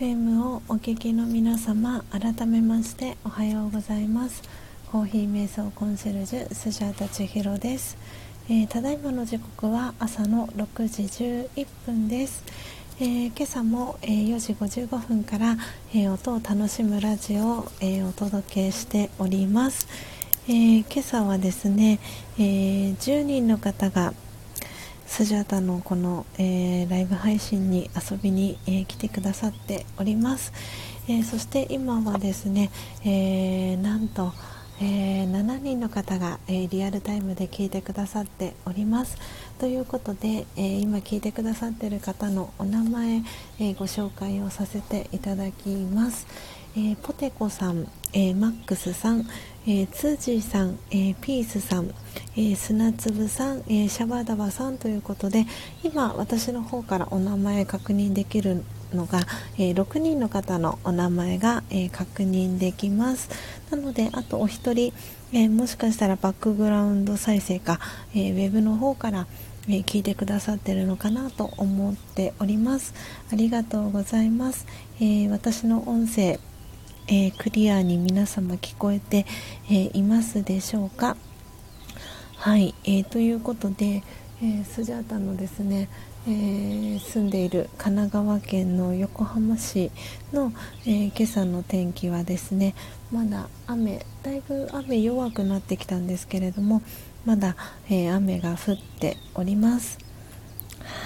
FM をお聞きの皆様改めましておはようございます。コーヒー瞑想コンシェルジュスジャータ千尋です、えー、ただいまの時刻は朝の6時11分です、えー、今朝も、えー、4時55分から、え音を楽しむラジオを、えお届けしております、え今朝はですね、え10人の方がスジャータのこの、えー、ライブ配信に遊びに、えー、来てくださっております、えー、そして今はですね、えなんと、え7人の方が、えリアルタイムで聞いてくださっております。ということで、え今聞いてくださっている方のお名前、えご紹介をさせていただきます、えポテコさん、えマックスさん、えー、ツージーさん、え、ピースさん、え、砂粒さん、え、シャバダバさんということで今私の方からお名前確認できるのが、え、6人の方のお名前が、え、確認できます。なのであとお一人、え、もしかしたらバックグラウンド再生か、えウェブの方からえ聞いてくださってるのかなと思っております。ありがとうございます、え私の音声えー、クリアに皆様聞こえて、えー、いますでしょうか？はい、えー、ということで、えスジャータのですね、え住んでいる神奈川県の横浜市の、え今朝の天気はですねまだ雨だいぶ雨弱くなってきたんですけれどもまだ、え雨が降っております。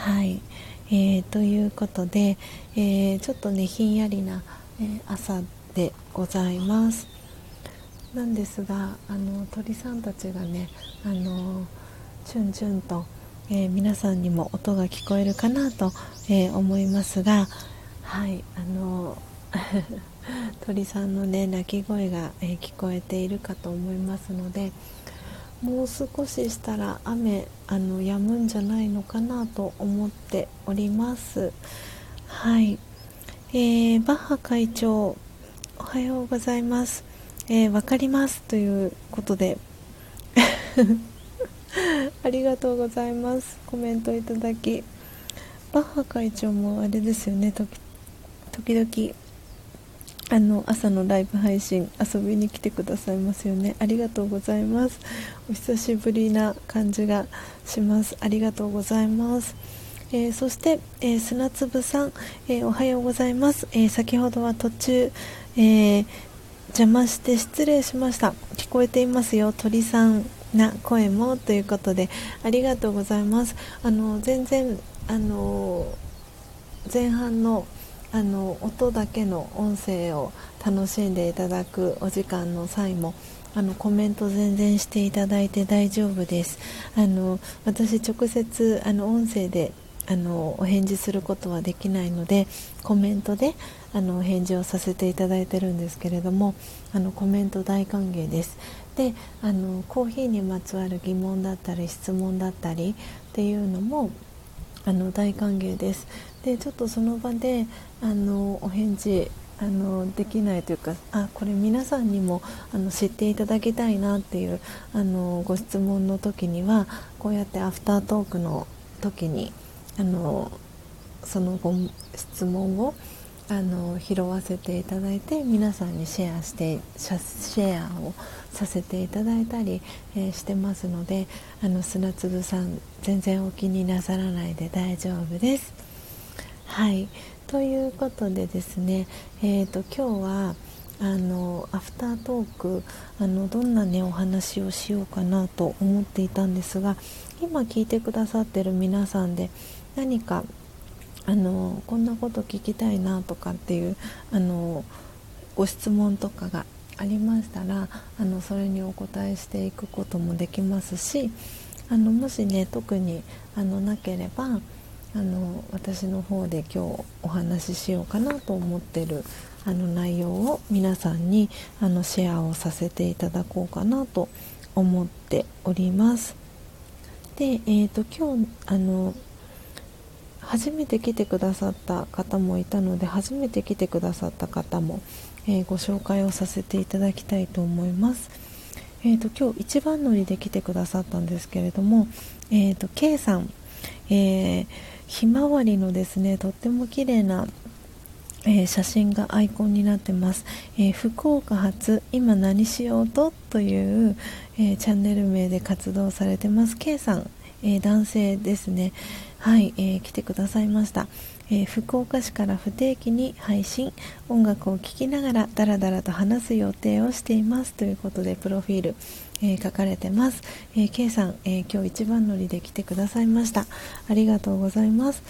はい、えー、ということで、えちょっとねひんやりな、え朝でございます。なんですがあの鳥さんたちがねあのチュンチュンと、えー、皆さんにも音が聞こえるかなと、えー、思いますがはいあの 鳥さんのね鳴き声が、えー、聞こえているかと思いますのでもう少ししたら雨あの止むんじゃないのかなと思っております。はい、えー、バッハ会長おはようございます。えー、わかりますということで ありがとうございます。コメントいただき。バッハ会長もあれですよね、時々あの朝のライブ配信遊びに来てくださいますよねありがとうございますお久しぶりな感じがしますありがとうございますえー、そして、えー、砂粒さん、えー、おはようございます、え先ほどは途中、え邪魔して失礼しました。聞こえていますよ。鳥さんな声もということでありがとうございます。あの全然あの前半のあの音だけの音声を楽しんでいただくお時間の際もあのコメント全然していただいて大丈夫です。あの私直接あの音声であのお返事することはできないのでコメントであのお返事をさせていただいてるんですけれどもあのコメント大歓迎です。であのコーヒーにまつわる疑問だったり質問だったりっていうのもあの大歓迎です。でちょっとその場であのお返事あのできないというかあこれ皆さんにもあの知っていただきたいなっていうあのご質問の時にはこうやってアフタートークの時にあのそのご質問をあの拾わせていただいて皆さんにシェアしてシェアをさせていただいたり、えー、してますのであの砂粒さん全然お気になさらないで大丈夫です。はいということでですね、えーと、今日はあのアフタートークあのどんなねお話をしようかなと思っていたんですが今聞いてくださってる皆さんで何かあのこんなこと聞きたいなとかっていうあのご質問とかがありましたらあのそれにお答えしていくこともできますしあのもしね特にあのなければあの私の方で今日お話ししようかなと思ってるあの内容を皆さんにあのシェアをさせていただこうかなと思っております。で、えーと、と今日あの初めて来てくださった方もいたので初めて来てくださった方も、えー、ご紹介をさせていただきたいと思います。えーと、今日一番乗りで来てくださったんですけれども、えーと、K さん、えー、ひまわりのですねとっても綺麗なえー、写真がアイコンになってます、えー、福岡発今何しようとという、えー、チャンネル名で活動されてます。K さん、え男性ですね。はい、えー来てくださいました、え福岡市から不定期に配信。音楽を聴きながらダラダラと話す予定をしていますということでプロフィール、え書かれてます、え K さん、え今日一番乗りで来てくださいました。ありがとうございます。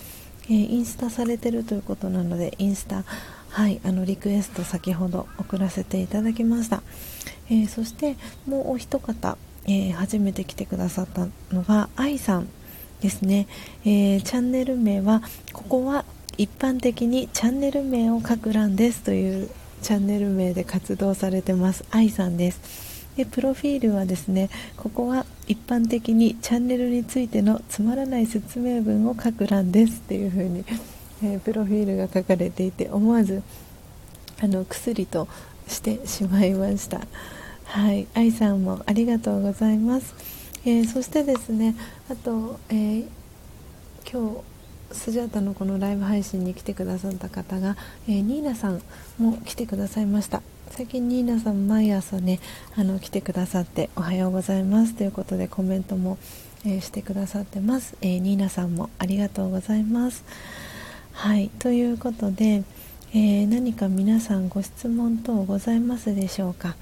え、インスタされてるということなのでインスタはいあのリクエスト先ほど送らせていただきました、え、そしてもうお一方、え、初めて来てくださったのが愛さん。ですね、えチャンネル名はここは一般的にチャンネル名を書く欄ですというチャンネル名で活動されてます。愛さんです。でプロフィールはですねここは一般的にチャンネルについてのつまらない説明文を書く欄ですっていう風に、えー、プロフィールが書かれていて思わずあの薬としてしまいました。はい。愛さんもありがとうございます、えー、そしてですねあと、えー、今日スジャータのこのライブ配信に来てくださった方が、えー、ニーナさんも来てくださいました。最近ニーナさん毎朝ねあの来てくださっておはようございます。ということでコメントも、え、してくださってます、え、ニーナさんもありがとうございます。はいということで、え、何か皆さんご質問等ございますでしょうか？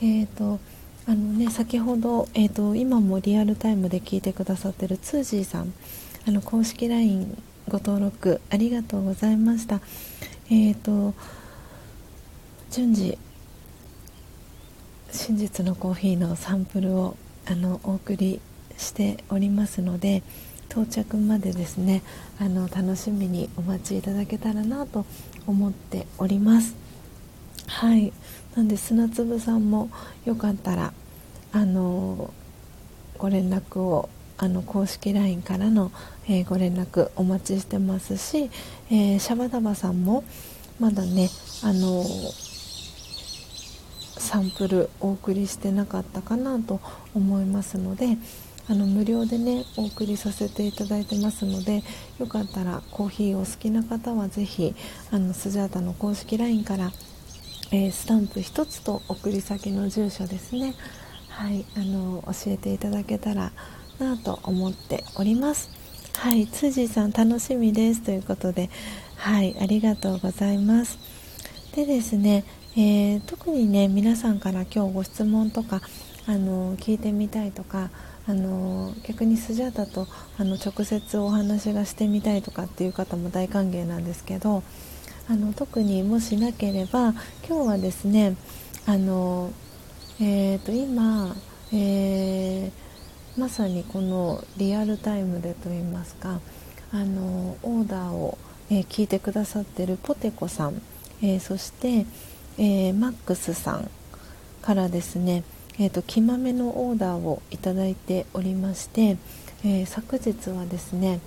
えっ、とあのね先ほど、えーと、今もリアルタイムで聞いてくださってるツージーさんあの公式 LINE ご登録ありがとうございました。えっ、と順次真実のコーヒーのサンプルをあのお送りしておりますので到着までですねあの楽しみにお待ちいただけたらなと思っております。はい。なんで砂粒さんもよかったらあのご連絡をあの公式 LINE からの、えー、ご連絡お待ちしてますし、えー、シャバダバさんもまだねあのサンプルお送りしてなかったかなと思いますのであの無料でねお送りさせていただいてますのでよかったらコーヒーお好きな方はぜひあのスジャータの公式 LINE から、えー、スタンプ1つと送り先の住所ですね。はいあの教えていただけたらなと思っております。はい辻さん楽しみです。ということではいありがとうございます。でですねえー、特にね皆さんから今日ご質問とかあの聞いてみたいとかあの逆にスジャータとあの直接お話がしてみたいとかっていう方も大歓迎なんですけどあの特にもしなければ今日はですねあの、えーと、今、えー、まさにこのリアルタイムでといいますかあのオーダーを、えー、聞いてくださってるポテコさん、えー、そしてえ、マックスさんからですね、えーと、木豆のオーダーをいただいておりまして、えー、昨日はですね、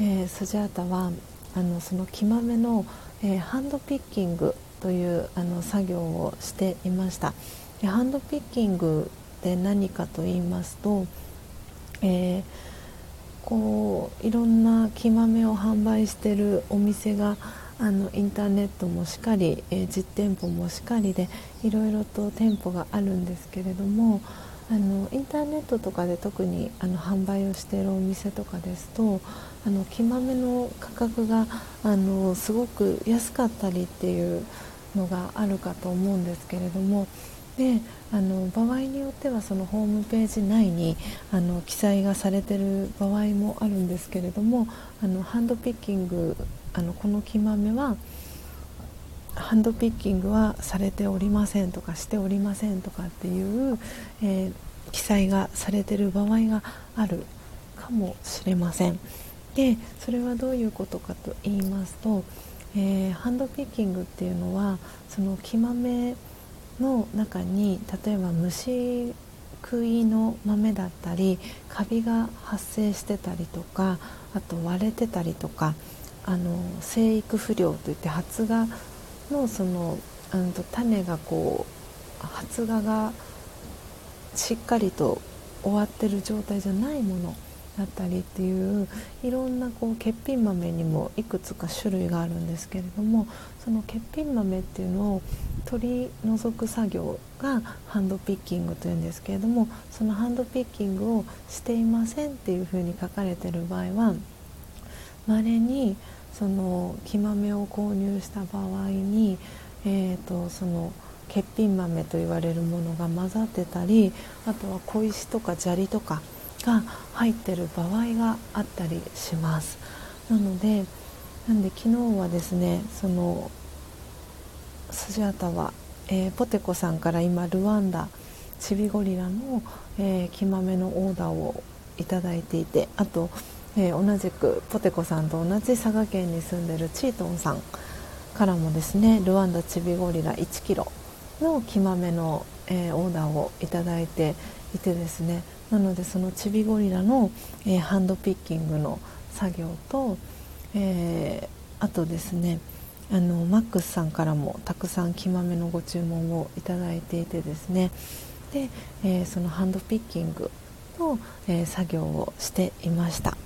えー、スジャータはあのその木豆の、えー、ハンドピッキングというあの作業をしていました。でハンドピッキングって何かと言いますと、えー、こういろんな木豆を販売してるお店があのインターネットもしっかり、えー、実店舗もしっかりでいろいろと店舗があるんですけれどもあのインターネットとかで特にあの販売をしているお店とかですとあの木豆の価格があのすごく安かったりっていうのがあるかと思うんですけれどもであの場合によってはそのホームページ内にあの記載がされてる場合もあるんですけれどもあのハンドピッキングあのこの木豆はハンドピッキングはされておりませんとかしておりませんとかっていう、えー、記載がされてる場合があるかもしれません。でそれはどういうことかと言いますと、えー、ハンドピッキングっていうのはその木豆の中に例えば虫食いの豆だったりカビが発生してたりとかあと割れてたりとかあの生育不良といって発芽のそのあの種がこう発芽がしっかりと終わってる状態じゃないものだったりっていういろんなこう欠品豆にもいくつか種類があるんですけれどもその欠品豆っていうのを取り除く作業がハンドピッキングというんですけれどもそのハンドピッキングをしていませんっていうふうに書かれてる場合はまれにその木豆を購入した場合に、えーと、その欠品豆と言われるものが混ざってたりあとは小石とか砂利とかが入ってる場合があったりします。なのでなんで昨日はですねそのスジャタは、えー、ポテコさんから今ルワンダチビゴリラの、えー、木豆のオーダーをいただいていてあとえー、同じくポテコさんと同じ佐賀県に住んでるチートンさんからもですねルワンダチビゴリラ1キロの木豆の、えー、オーダーをいただいていてですねなのでそのチビゴリラの、えー、ハンドピッキングの作業と、えあとですねあのマックスさんからもたくさん木豆のご注文をいただいていてですねで、えそのハンドピッキングの、え作業をしていました。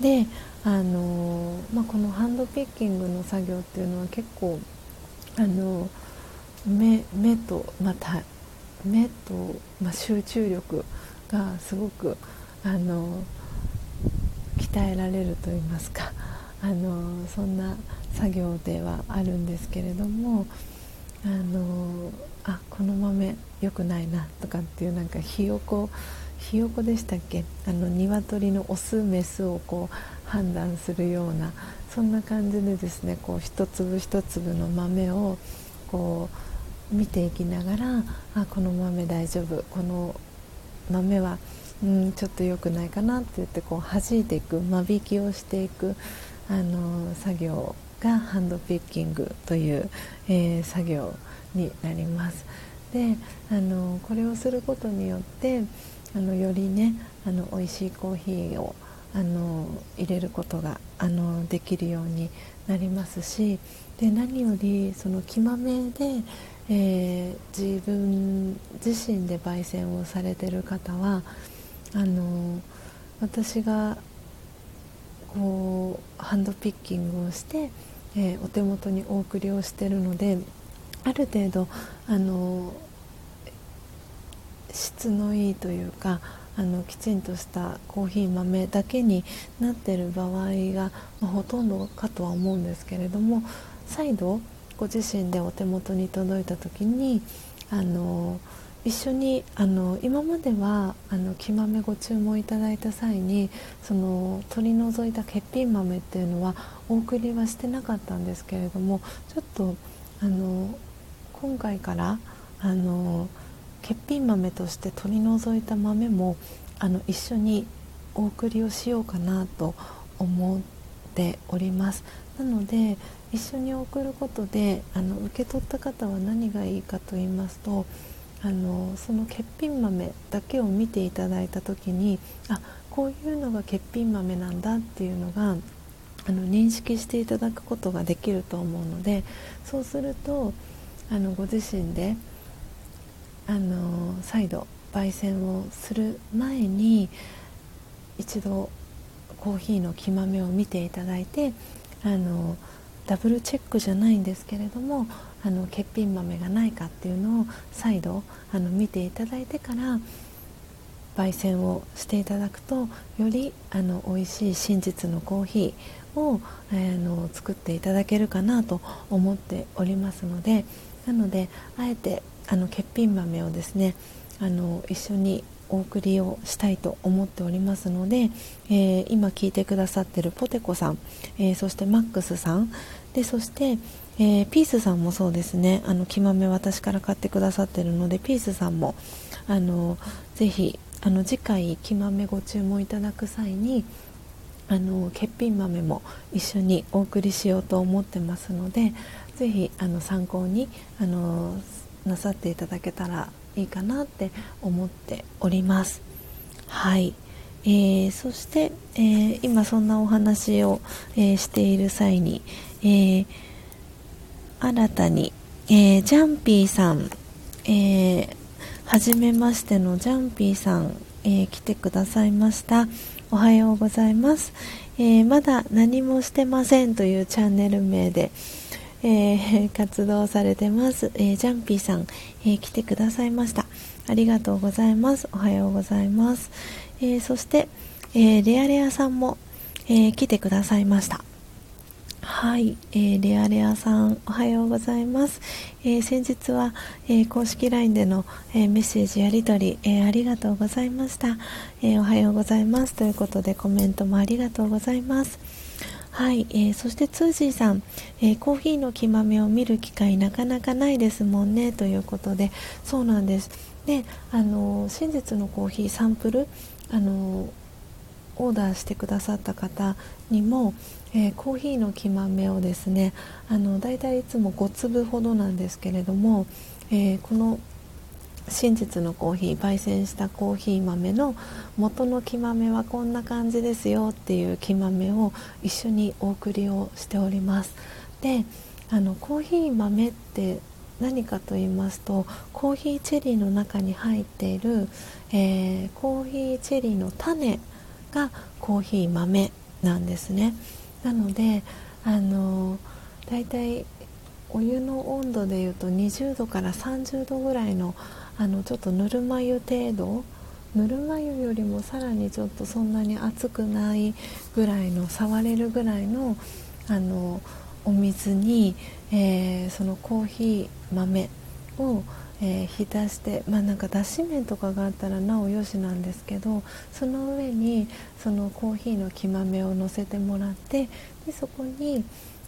であの、まあ、このハンドピッキングの作業っていうのは結構あの目目とまた目と、まあ、集中力がすごくあの鍛えられると言いますか あのそんな作業ではあるんですけれどもあのあこの豆良くないなとかっていうなんかひよこひよこでしたっけ？あの鶏のオスメスをこう判断するようなそんな感じでですねこう一粒一粒の豆をこう見ていきながらあこの豆大丈夫この豆はうんちょっと良くないかなって言ってこう弾いていく間引きをしていくあの作業がハンドピッキングという、えー、作業になります。であのこれをすることによってあのよりねあの美味しいコーヒーをあの入れることがあのできるようになりますしで何よりその木豆で、えー、自分自身で焙煎をされてる方はあの私がこうハンドピッキングをして、えー、お手元にお送りをしてるのである程度あの質のいいというかあのきちんとしたコーヒー豆だけになってる場合が、まあ、ほとんどかとは思うんですけれども再度ご自身でお手元に届いた時にあの一緒にあの今まではあの木豆ご注文いただいた際にその取り除いた欠品豆っていうのはお送りはしてなかったんですけれどもちょっとあの今回からあの欠品豆として取り除いた豆もあの一緒にお送りをしようかなと思っております。なので一緒に送ることであの受け取った方は何がいいかと言いますとあのその欠品豆だけを見ていただいた時にあこういうのが欠品豆なんだっていうのがあの認識していただくことができると思うのでそうするとあのご自身であの再度焙煎をする前に一度コーヒーの木豆を見ていただいてあのダブルチェックじゃないんですけれどもあの欠品豆がないかっていうのを再度あの見ていただいてから焙煎をしていただくとよりあの美味しい真実のコーヒーを、えー、の作っていただけるかなと思っておりますのでなのであえてあの欠品豆をですねあの一緒にお送りをしたいと思っておりますので、えー、今聞いてくださってるポテコさん、えー、そしてマックスさんでそして、えー、ピースさんもそうですね。あの木豆私から買ってくださってるのでピースさんもあのぜひあの次回木豆ご注文いただく際にあの欠品豆も一緒にお送りしようと思ってますのでぜひあの参考にあのなさっていただけたらいいかなって思っております。はい、えー、そして、えー、今そんなお話を、えー、している際に、え新たに、えジャンピーさん、えー、はじめましてのジャンピーさん、え来てくださいました。おはようございます、え、まだ何もしてませんというチャンネル名で、え、活動されてます、え、ジャンピーさん、え来てくださいました。ありがとうございます。おはようございます、えそして、えレアレアさんも、え来てくださいました。はい、えー、レアレアさんおはようございます、えー、先日は、えー、公式 LINE での、えメッセージやり取り、えありがとうございました、えおはようございます。ということでコメントもありがとうございます。はい、えそしてツージーさん、えコーヒーの木豆を見る機会なかなかないですもんね。ということでそうなんです。であの真実のコーヒーサンプルあのオーダーしてくださった方にも、えー、コーヒーの木豆をですねあのだいたいつも5粒ほどなんですけれども、えー、この真実のコーヒー焙煎したコーヒー豆の元の木豆はこんな感じですよっていう木豆を一緒にお送りをしております。であのコーヒー豆って何かと言いますとコーヒーチェリーの中に入っている、えー、コーヒーチェリーの種がコーヒー豆なんですね。なのであのだいたいお湯の温度でいうと20度から30度ぐらいのあのちょっとぬるま湯程度ぬるま湯よりもさらにちょっとそんなに熱くないぐらいの触れるぐらいのあのお水に、えー、そのコーヒー豆をえー、浸して、まあ、なんか脱脂麺とかがあったらなおよしなんですけどその上にそのコーヒーの木豆をのせてもらってでそこに、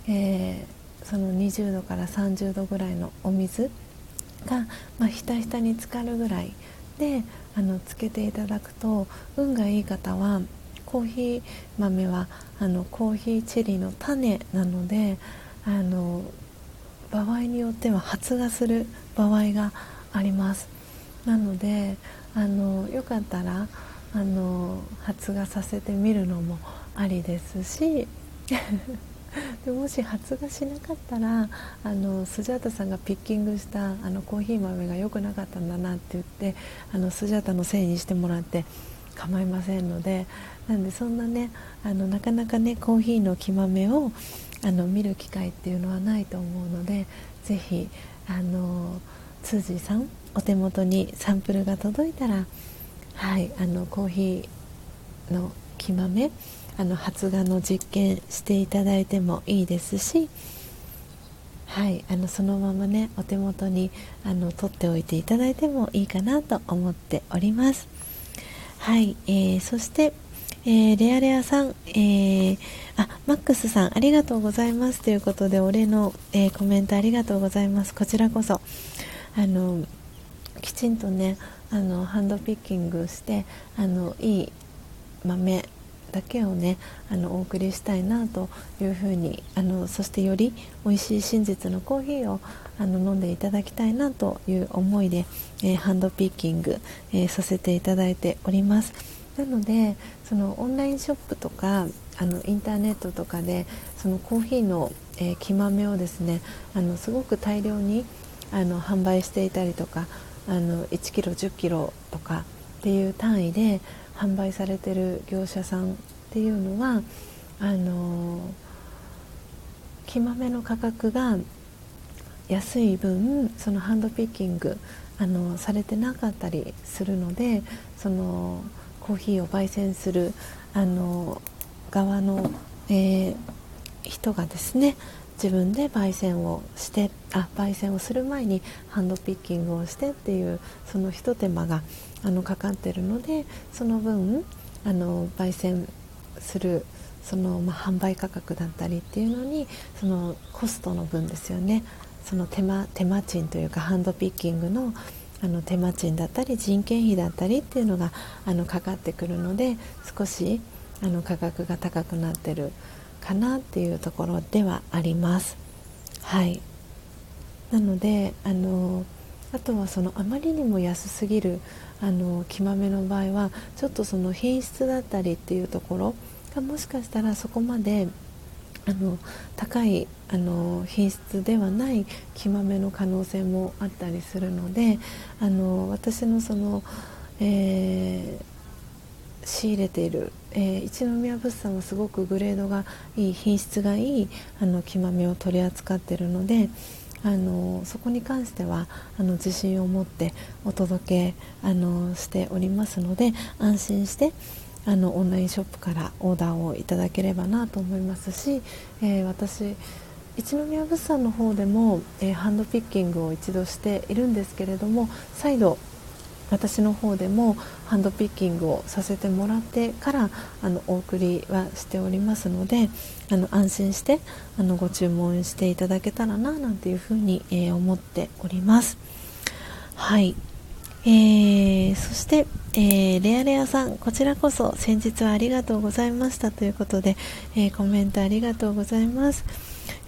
えー、その20度から30度ぐらいのお水が、まあ、ひたひたに浸かるぐらいであのつけていただくと運がいい方はコーヒー豆はあのコーヒーチェリーの種なのであの場合によっては発芽する場合があります。なのであのよかったらあの発芽させてみるのもありですし でもし発芽しなかったらあのスジャータさんがピッキングしたあのコーヒー豆が良くなかったんだなって言ってあのスジャータのせいにしてもらって構いませんのでなんでそんなねあのなかなかねコーヒーの木豆をあの見る機会っていうのはないと思うのでぜひあのツージーさんお手元にサンプルが届いたらはいあのコーヒーの木豆あの発芽の実験していただいてもいいですしはいあのそのままねお手元にあの取っておいていただいてもいいかなと思っております。はい、えー、そしてえー、レアレアさん、えー、あ、マックスさん、ありがとうございますということで、お礼の、えー、コメントありがとうございます。こちらこそ、あの、きちんとね、あの、ハンドピッキングして、あの、いい豆だけをね、あの、お送りしたいなというふうに、あの、そしてより美味しい真実のコーヒーを、あの、飲んでいただきたいなという思いで、えハンドピッキング、えさせていただいております。なのでそのオンラインショップとかあのインターネットとかでそのコーヒーの、えー、木豆をですねあのすごく大量にあの販売していたりとかあの1キロ1 0キロとかっていう単位で販売されてる業者さんっていうのはあの木豆の価格が安い分そのハンドピッキングあのされてなかったりするのでそのコーヒーを焙煎するあの側の、えー、人がですね自分で焙煎をしてあ焙煎をする前にハンドピッキングをしてっていうそのひと手間があのかかってるのでその分あの焙煎するその、まあ、販売価格だったりっていうのにそのコストの分ですよね。その手間手間賃というかハンドピッキングのあの手間賃だったり人件費だったりっていうのがあのかかってくるので少しあの価格が高くなってるかなっていうところではあります。はいなのであのあとはそのあまりにも安すぎるあの木豆の場合はちょっとその品質だったりっていうところがもしかしたらそこまであの高いあの品質ではない木豆の可能性もあったりするのであの私のその、え仕入れている、えー、一宮物産はすごくグレードがいい品質がいいあの木豆を取り扱っているのであのそこに関してはあの自信を持ってお届けあのしておりますので安心してあのオンラインショップからオーダーをいただければなと思いますし、えー、私一宮物産の方でも、えー、ハンドピッキングを一度しているんですけれども再度私の方でもハンドピッキングをさせてもらってからあのお送りはしておりますのであの安心してあのご注文していただけたらななんていうふうに、えー、思っております。はいえー、そして、えー、レアレアさん、こちらこそ先日はありがとうございましたということで、えー、コメントありがとうございます。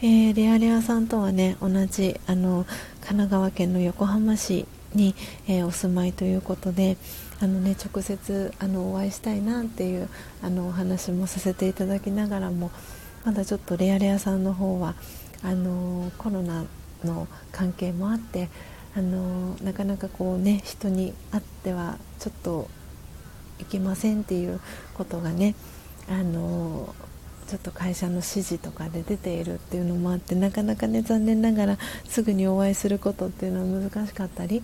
えレアレアさんとはね、同じあの神奈川県の横浜市に、えお住まいということで、あのね、直接あのお会いしたいなっていうあのお話もさせていただきながらも、まだちょっとレアレアさんの方はあのコロナの関係もあって、あのなかなかこうね人に会ってはちょっといけませんっていうことがねあのちょっと会社の指示とかで出ているっていうのもあってなかなかね残念ながらすぐにお会いすることっていうのは難しかったり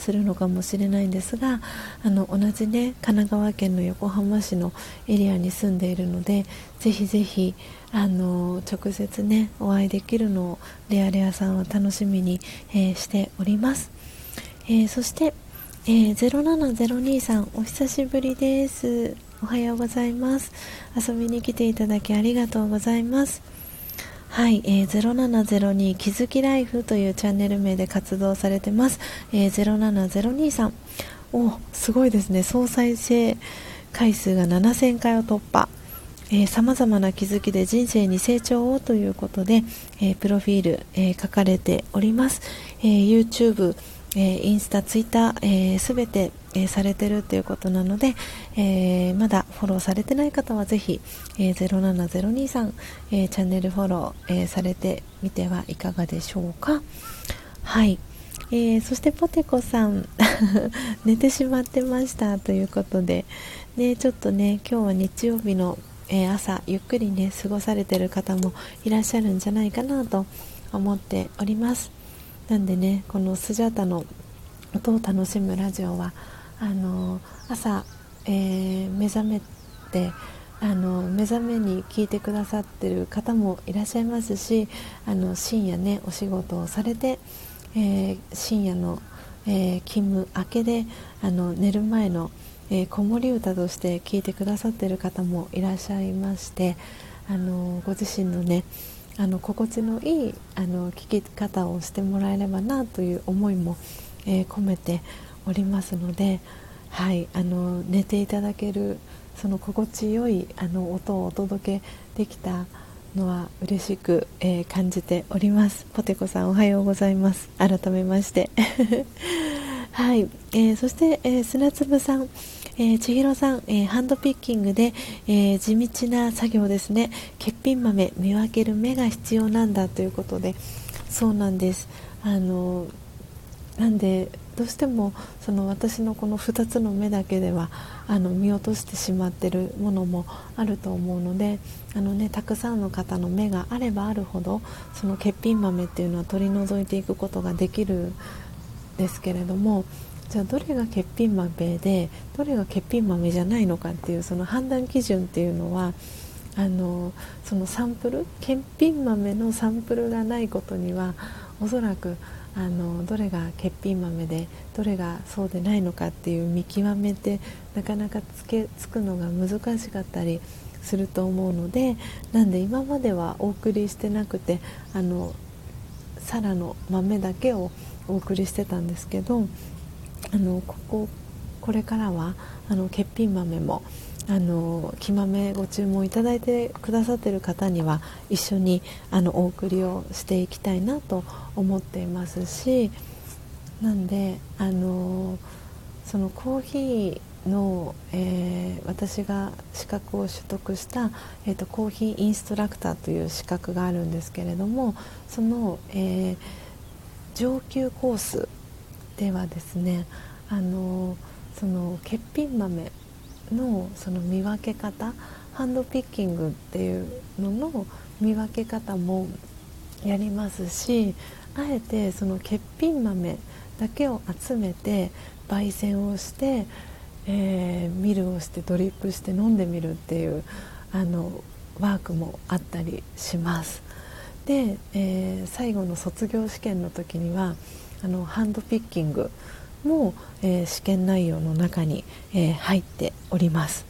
するのかもしれないんですがあの同じね神奈川県の横浜市のエリアに住んでいるのでぜひぜひあの直接ねお会いできるのをレアレアさんは楽しみに、えー、しております、えー、そして、えー、07023さんお久しぶりです。おはようございます。遊びに来ていただきありがとうございます。はい、えー、0702気づきライフというチャンネル名で活動されてます、えー、07023さん。おすごいですね。総再生回数が7000回を突破。さまざまな気づきで人生に成長をということで、えー、プロフィール、えー、書かれております、えー、YouTube、えインスタ、ツイッターすべ、て、えされてるということなので、えまだフォローされてない方はぜひ、え07023、えチャンネルフォロー、えされてみてはいかがでしょうか。はい、えー、そしてポテコさん 寝てしまってましたということで、ね、ちょっとね今日は日曜日のえー、朝ゆっくりね過ごされてる方もいらっしゃるんじゃないかなと思っております。なんでねこのスジャータの音を楽しむラジオはあの朝、えー、目覚めてあの目覚めに聞いてくださってる方もいらっしゃいますしあの深夜ねお仕事をされて、えー、深夜の、えー、勤務明けであの寝る前のえー、子守歌として聴いてくださっている方もいらっしゃいましてあのご自身のねあの心地のいいあの聴き方をしてもらえればなという思いも、えー、込めておりますので、はい、あの寝ていただけるその心地よいあの音をお届けできたのは嬉しく、えー、感じております。ポテコさんおはようございます。改めまして。はい、えー、そして、えー、砂粒さんえー、千尋さん、えー、ハンドピッキングで、えー、地道な作業ですね。欠品豆見分ける目が必要なんだということでそうなんです。あのなんでどうしてもその私のこの2つの目だけではあの見落としてしまってるものもあると思うのであの、ね、たくさんの方の目があればあるほどその欠品豆っていうのは取り除いていくことができるんですけれどもじゃあどれが欠品豆でどれが欠品豆じゃないのかっていうその判断基準っていうのはあのそのサンプル欠品豆のサンプルがないことにはおそらくあのどれが欠品豆でどれがそうでないのかっていう見極めてなかなかつけつくのが難しかったりすると思うのでなんで今まではお送りしてなくてあのサラの豆だけをお送りしてたんですけどあのこここれからはあの欠品豆もあの木豆ご注文いただいてくださっている方には一緒にあのお送りをしていきたいなと思っていますしなんであのそのコーヒーの、えー、私が資格を取得した、えーと、コーヒーインストラクターという資格があるんですけれどもその、えー、上級コースではですねあのその欠品豆のその見分け方ハンドピッキングっていうのの見分け方もやりますしあえてその欠品豆だけを集めて焙煎をして、えー、ミルをしてドリップして飲んでみるっていうあのワークもあったりします。で、えー、最後の卒業試験の時にはあのハンドピッキングも、えー、試験内容の中に、えー、入っております。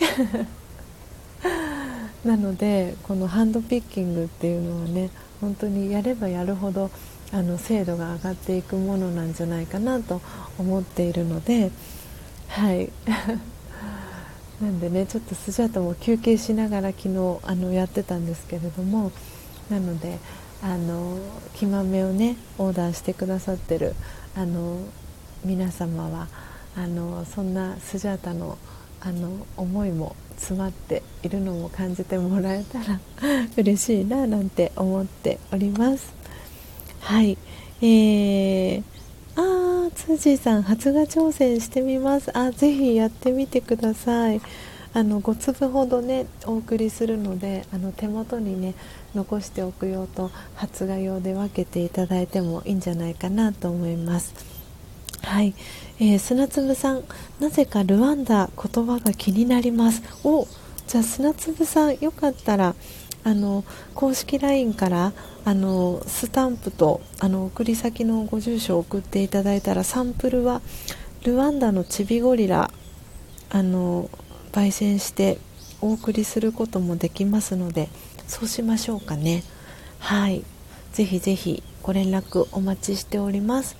なのでこのハンドピッキングっていうのはね本当にやればやるほどあの精度が上がっていくものなんじゃないかなと思っているのではい。なんでねちょっとスジャータも休憩しながら昨日あのやってたんですけれどもなのであの木豆をねオーダーしてくださってるあの皆様はあのそんなスジャータのあの思いも詰まっているのも感じてもらえたら嬉しいななんて思っております。はい。えー、あーツージーさん発芽挑戦してみます。あぜひやってみてください。あの5粒ほどねお送りするのであの手元にね残しておく用と発芽用で分けていただいてもいいんじゃないかなと思います。はい、えー、砂粒さんなぜかルワンダ言葉が気になります。おじゃあ砂粒さんよかったらあの公式 LINE からあのスタンプとあの送り先のご住所を送っていただいたらサンプルはルワンダのチビゴリラあの焙煎してお送りすることもできますのでそうしましょうかね。はい。ぜひぜひご連絡お待ちしております。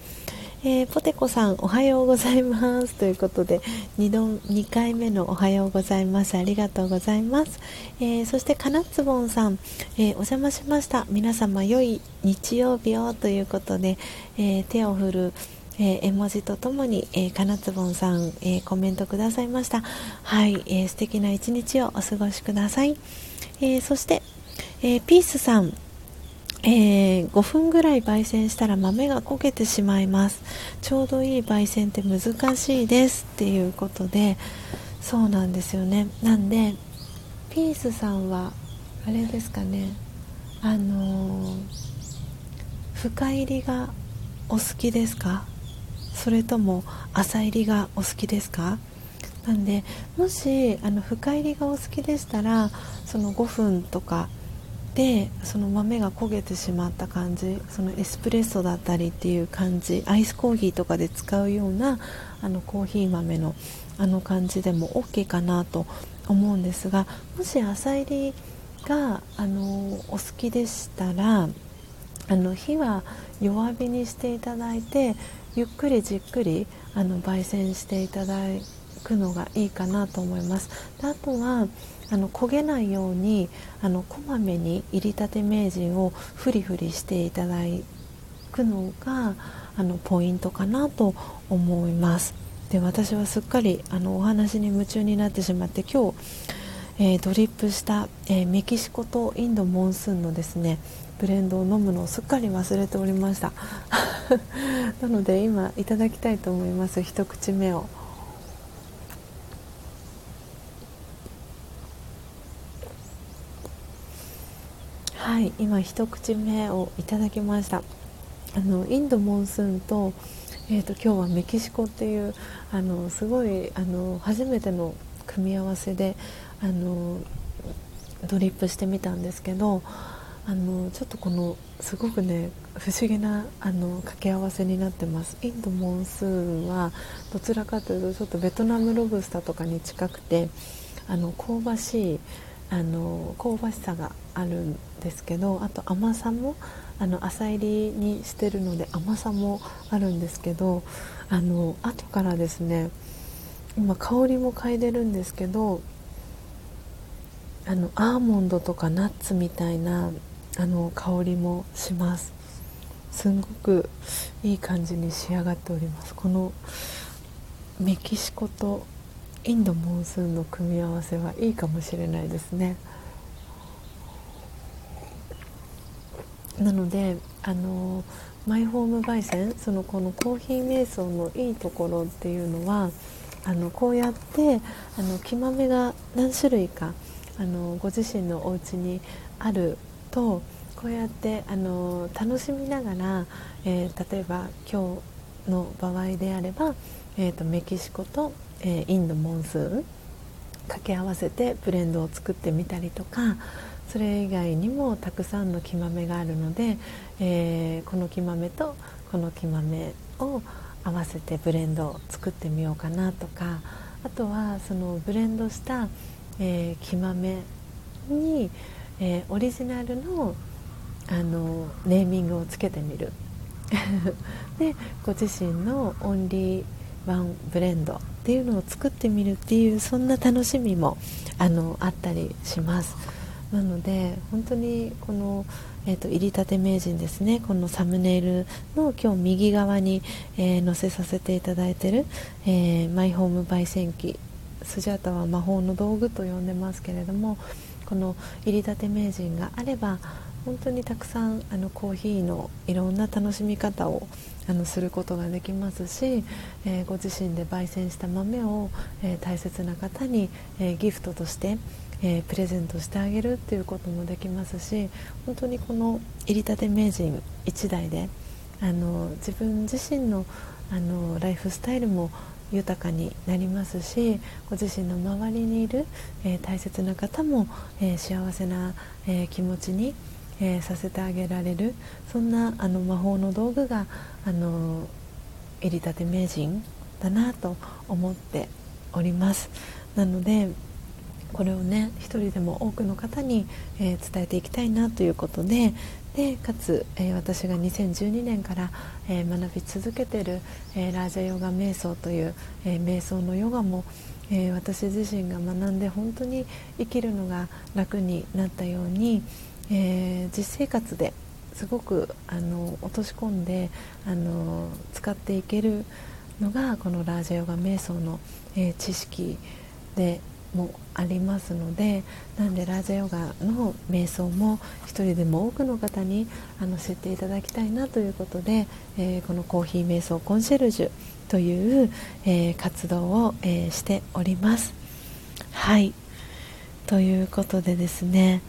えー、ポテコさんおはようございます。ということで 2, 度2回目のおはようございます。ありがとうございます、えー、そしてかなつぼんさん、えー、お邪魔しました。皆様良い日曜日をということで、え手を振るえー、絵文字とともに、えー、かなつぼんさん、えー、コメントくださいました。はい、えー、素敵な一日をお過ごしください、えそして、えピースさん。えー、5分ぐらい焙煎したら豆が焦げてしまいます。ちょうどいい焙煎って難しいですっていうことでそうなんですよね。なんでピースさんはあれですかね。あのー、深入りがお好きですか？それとも浅入りがお好きですか？なんでもしあの深入りがお好きでしたらその5分とかでその豆が焦げてしまった感じそのエスプレッソだったりっていう感じアイスコーヒーとかで使うようなあのコーヒー豆のあの感じでも OK かなと思うんですがもし浅入りがあのお好きでしたらあの火は弱火にしていただいてゆっくりじっくりあの焙煎していただくのがいいかなと思います。であとはあの焦げないようにあのこまめに入りたて名人をフリフリしていただくのがあのポイントかなと思います。で私はすっかりあのお話に夢中になってしまって今日、えー、ドリップした、えー、メキシコとインドモンスーンのですねブレンドを飲むのをすっかり忘れておりました。なので今いただきたいと思います。一口目を。はい今一口目をいただきました。あのインドモンスーンと,、えーと、今日はメキシコっていうあのすごいあの初めての組み合わせであのドリップしてみたんですけどあのちょっとこのすごくね不思議なあの掛け合わせになってます。インドモンスーンはどちらかというとちょっとベトナムロブスターとかに近くてあの香ばしいあの香ばしさがあるんですけどあと甘さもあの浅入りにしてるので甘さもあるんですけどあの後からですね今香りも嗅いでるんですけどあのアーモンドとかナッツみたいなあの香りもします。すんごくいい感じに仕上がっております。このメキシコとインドモンスーンの組み合わせはいいかもしれないですね。なのであのマイホーム焙煎そのこのコーヒー瞑想のいいところっていうのはあのこうやってあの木豆が何種類かあのご自身のお家にあるとこうやってあの楽しみながら、えー、例えば今日の場合であれば、えーと、メキシコと、えー、インドモンスーン掛け合わせてブレンドを作ってみたりとかそれ以外にもたくさんの木豆があるので、えー、この木豆とこの木豆を合わせてブレンドを作ってみようかなとかあとはそのブレンドした、えー、木豆に、えー、オリジナルのあのネーミングをつけてみる。でご自身のオンリーワンブレンドっていうのを作ってみるっていうそんな楽しみもあのあったりします。なので本当にこの、えーと、入りたて名人ですね。このサムネイルの今日右側に、えー、載せさせていただいてる、えー、マイホーム焙煎機。スジャータは魔法の道具と呼んでますけれどもこの入りたて名人があれば本当にたくさんあのコーヒーのいろんな楽しみ方をあのすることができますし、えー、ご自身で焙煎した豆を、えー、大切な方に、えー、ギフトとして、えプレゼントしてあげるっていうこともできますし本当にこの入りたて名人1台であの自分自身のあのライフスタイルも豊かになりますしご自身の周りにいる、え大切な方も、え幸せな、え気持ちにえー、させてあげられるそんなあの魔法の道具があの入りたて名人だなと思っております。なのでこれをね一人でも多くの方に、えー、伝えていきたいなということででかつ、えー、私が2012年から、えー、学び続けてる、えラージャヨガ瞑想という、え瞑想のヨガも、え私自身が学んで本当に生きるのが楽になったように、えー、実生活ですごくあの落とし込んであの使っていけるのがこのラージャヨガ瞑想の、えー、知識でもありますのでなんでラージャヨガの瞑想も一人でも多くの方にあの知っていただきたいなということで、えー、このコーヒー瞑想コンシェルジュという、えー、活動を、え、しております。はいということでですね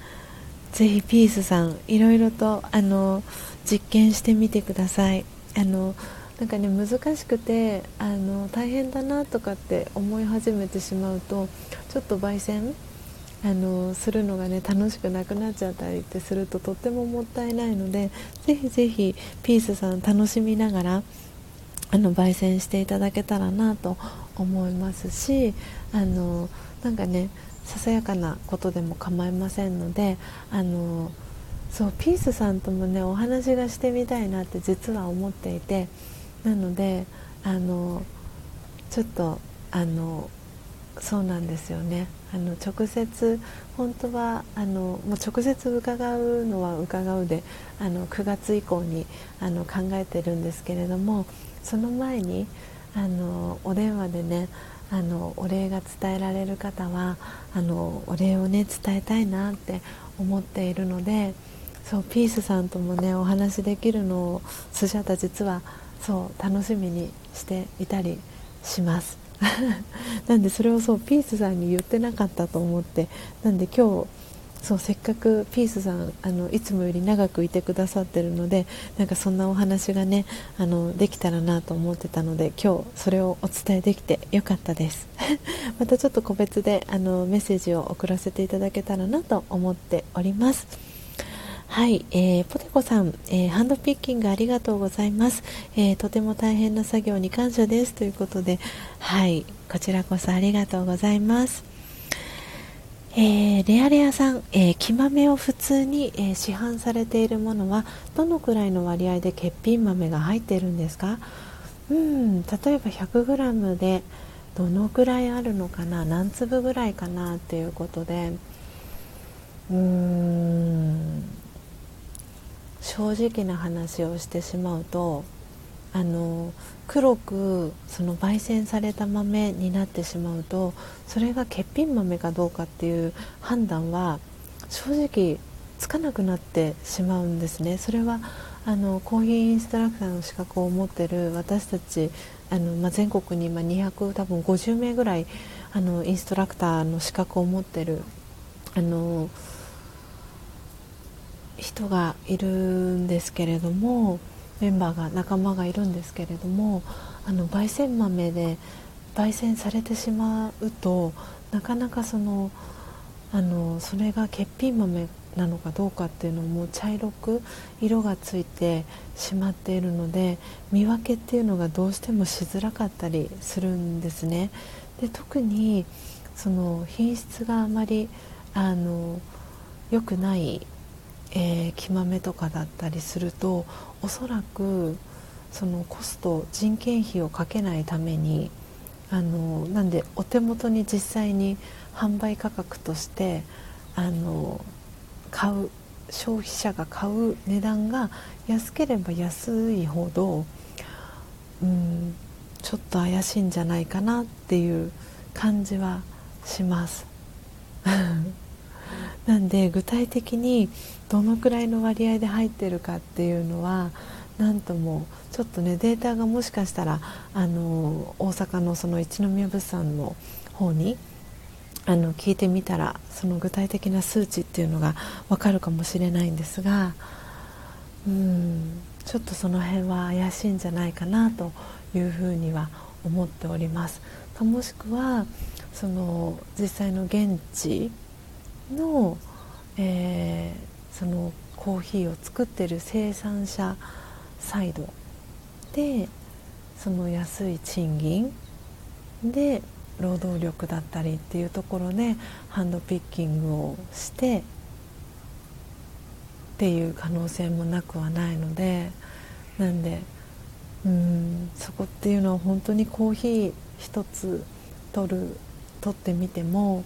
ぜひピースさんいろいろとあの実験してみてください。あのなんかね難しくてあの大変だなとかって思い始めてしまうとちょっと焙煎あのするのがね楽しくなくなっちゃったりってするととってももったいないのでぜひぜひピースさん楽しみながらあの焙煎していただけたらなと思いますしあのなんかねささやかなことでも構いませんのであのそうピースさんともねお話がしてみたいなって実は思っていてなのであのちょっとあのそうなんですよね。あの直接本当はあのもう直接伺うのは伺うであの9月以降にあの考えてるんですけれどもその前にあのお電話でねあのお礼が伝えられる方はあのお礼をね伝えたいなって思っているのでそうピースさんともねお話できるのをスジャタ実はそう楽しみにしていたりします。なんでそれをそうピースさんに言ってなかったと思ってなんで今日そうせっかくピースさんあのいつもより長くいてくださってるのでなんかそんなお話がねあのできたらなと思ってたので今日それをお伝えできてよかったです。またちょっと個別であのメッセージを送らせていただけたらなと思っております。はい、えー、ポテコさん、えー、ハンドピッキングありがとうございます、えー、とても大変な作業に感謝です。ということではいこちらこそありがとうございます。えー、レアレアさん、えー、木豆を普通に、えー、市販されているものはどのくらいの割合で欠品豆が入っているんですか？うん例えば 100g でどのくらいあるのかな？何粒ぐらいかな？っていうことで。うーん正直な話をしてしまうとあの黒くその焙煎された豆になってしまうとそれが欠品豆かどうかっていう判断は正直つかなくなってしまうんですね。それはあのコーヒーインストラクターの資格を持ってる私たちあの、まあ、全国に今200多分50名ぐらいあのインストラクターの資格を持ってるあの人がいるんですけれどもメンバーが仲間がいるんですけれどもあの焙煎豆で焙煎されてしまうとなかなかそのあのそれが欠品豆なのかどうかっていうのも茶色く色がついてしまっているので見分けっていうのがどうしてもしづらかったりするんですね。で特にその品質があまりあの良くない、えー、木豆とかだったりするとおそらくそのコスト人件費をかけないためにあのなんでお手元に実際に販売価格としてあの買う消費者が買う値段が安ければ安いほどうんちょっと怪しいんじゃないかなっていう感じはします。なんで具体的にどのくらいの割合で入ってるかっていうのは何ともちょっとねデータがもしかしたらあの大阪のその一宮物産の方にあの聞いてみたらその具体的な数値っていうのが分かるかもしれないんですがうんちょっとその辺は怪しいんじゃないかなというふうには思っております。もしくはその実際の現地の、えー、そのコーヒーを作ってる生産者サイドでその安い賃金で労働力だったりっていうところでハンドピッキングをしてっていう可能性もなくはないのでなんでうんそこっていうのは本当にコーヒー一つ取る取ってみても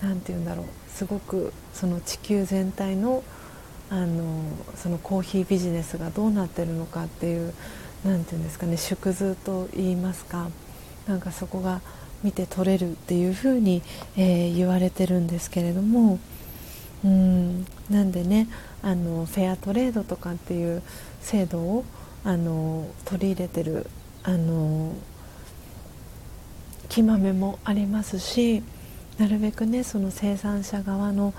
何て言うんだろう。すごくその地球全体のあのそのコーヒービジネスがどうなってるのかっていう何て言うんですかね縮図と言いますかなんかそこが見て取れるっていうふうに、えー、言われてるんですけれどもうんなんでねあのフェアトレードとかっていう制度をあの取り入れてるあの木豆もありますしなるべくねその生産者側の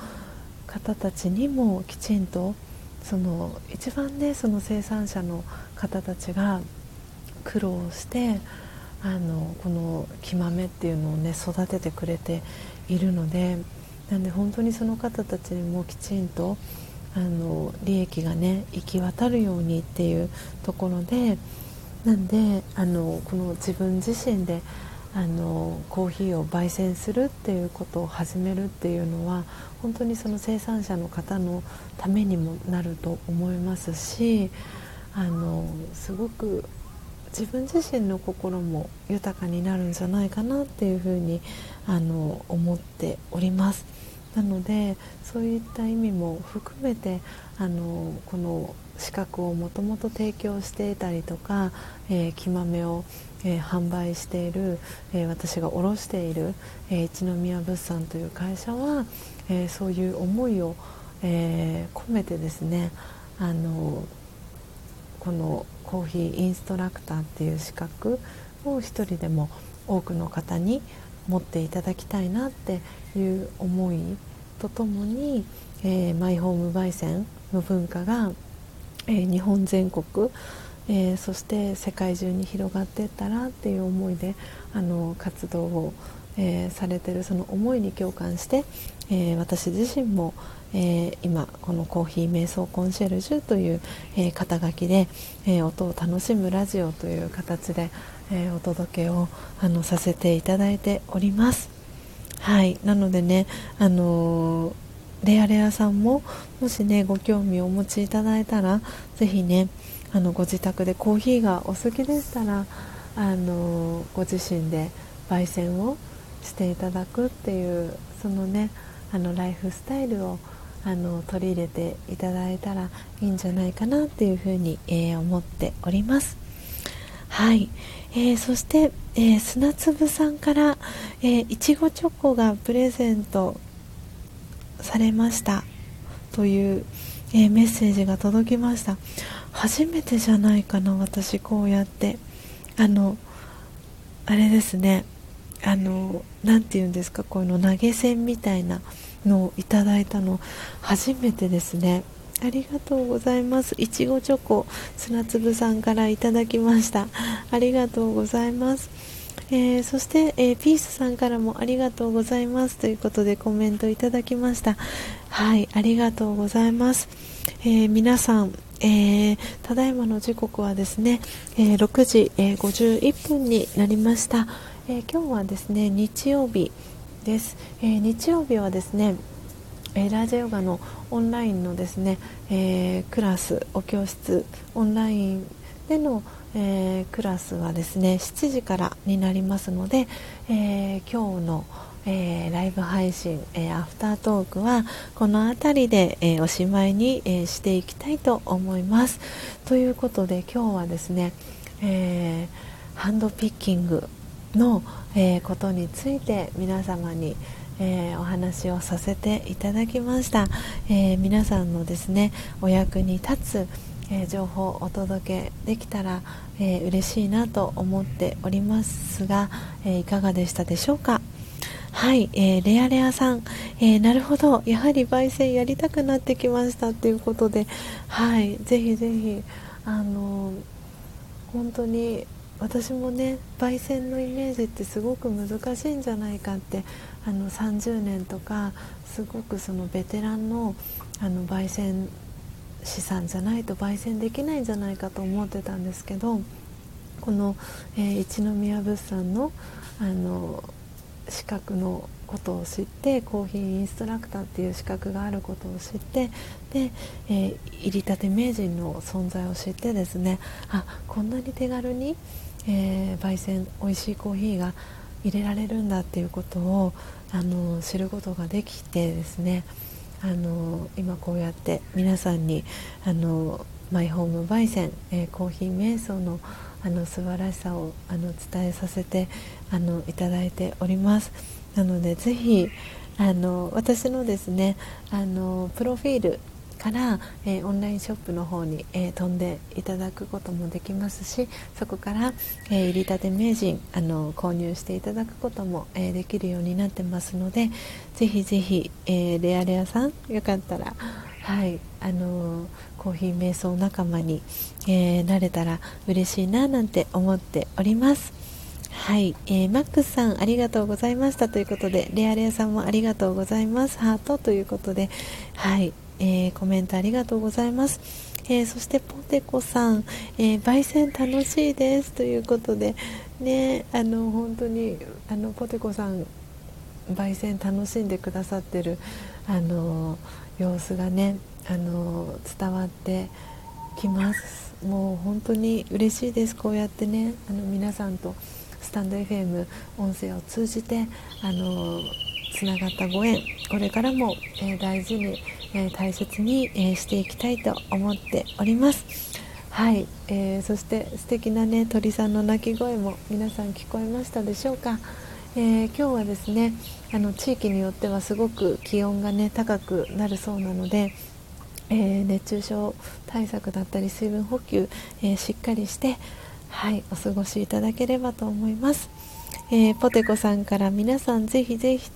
方たちにもきちんとその一番ねその生産者の方たちが苦労してあのこの木豆っていうのをね育ててくれているのでなんで本当にその方たちにもきちんとあの利益がね行き渡るようにっていうところでなんであのこの自分自身であのコーヒーを焙煎するっていうことを始めるっていうのは本当にその生産者の方のためにもなると思いますしあのすごく自分自身の心も豊かになるんじゃないかなっていうふうにあの思っております。なのでそういった意味も含めてあのこの資格をもともと提供していたりとか、えー、木豆を、えー、販売している、えー、私が卸している、え一宮物産という会社は、えそういう思いを、え込めてですねあのこのコーヒーインストラクターっていう資格を一人でも多くの方に持っていただきたいなっていう思いとともに、え、マイホーム焙煎の文化が、え、日本全国、えー、そして世界中に広がっていったらっていう思いであの活動を、えされてるその思いに共感して、え私自身も、え、今このコーヒー瞑想コンシェルジュという、え、肩書きで、え、音を楽しむラジオという形で、えお届けをあのさせていただいております。はい。なのでねあのレアレアさんももしねご興味をお持ちいただいたらぜひねあのご自宅でコーヒーがお好きでしたらあのご自身で焙煎をしていただくっていうそのねあのライフスタイルをあの取り入れていただいたらいいんじゃないかなっていうふうに、えー、思っております。はい、えー、そして、えー、砂粒さんからいちごチョコがプレゼントされましたという、え、メッセージが届きました。初めてじゃないかな私こうやって。あのあれですね。あの何て言うんですかこの投げ銭みたいなのをいただいたの。初めてですね。ありがとうございます。いちごチョコ砂粒さんからいただきました。ありがとうございます。えー、そして、えー、ピースさんからもありがとうございます。ということでコメントいただきました。はいありがとうございます、えー、皆さん、えただいまの時刻はですね、え6時、え51分になりました、え今日はですね日曜日です、え日曜日はですねえラージャヨガのオンラインのですね、えクラスお教室オンラインでのえー、クラスはですね7時からになりますので、えー、今日の、えー、ライブ配信、えアフタートークはこの辺りで、えおしまいに、えしていきたいと思います。ということで今日はですね、えハンドピッキングの、えことについて皆様にえー、お話をさせていただきました、えー、皆さんのですねお役に立つえ、情報をお届けできたら、えー、嬉しいなと思っておりますが、えー、いかがでしたでしょうか？はい、えー、レアレアさん、えー、なるほど。やはり焙煎やりたくなってきましたということで。はいぜひぜひあの本当に私もね焙煎のイメージってすごく難しいんじゃないかってあの30年とかすごくそのベテランのあの焙煎資産じゃないと焙煎できないんじゃないかと思ってたんですけどこの、えー、一宮物産のあの資格のことを知ってコーヒーインストラクターっていう資格があることを知ってで、えー、入りたて名人の存在を知ってですねあこんなに手軽に、えー、焙煎美味しいコーヒーが入れられるんだっていうことをあの知ることができてですねあの今こうやって皆さんにあのマイホーム焙煎、えー、コーヒー瞑想のあの素晴らしさをあの伝えさせてあのいただいております。なのでぜひあの私のですねあのプロフィールから、えー、オンラインショップの方に、えー、飛んでいただくこともできますしそこから、えー、入りたて名人あの購入していただくことも、えできるようになってますのでぜひぜひ、えレアレアさんよかったらはいあのコーヒー瞑想仲間に、えなれたら嬉しいななんて思っております。はい、えー、マックスさんありがとうございましたということでレアレアさんもありがとうございますハートということではい、えー、コメントありがとうございます。えー、そしてポテコさん、えー、焙煎楽しいですということで、ね、あの本当にあのポテコさん焙煎楽しんでくださってるあの様子がねあの伝わってきます。もう本当に嬉しいです。こうやってねあの皆さんとスタンド FM 音声を通じてあのつながったご縁これからも、えー、大事にえー、大切に、えー、していきたいと思っております。はい、えー、そして素敵なね鳥さんの鳴き声も皆さん聞こえましたでしょうか、え今日はですねあの地域によってはすごく気温がね高くなるそうなのでえー、熱中症対策だったり水分補給、えー、しっかりしてはいお過ごしいただければと思います、えー、ポテコさんから皆さんぜひぜひ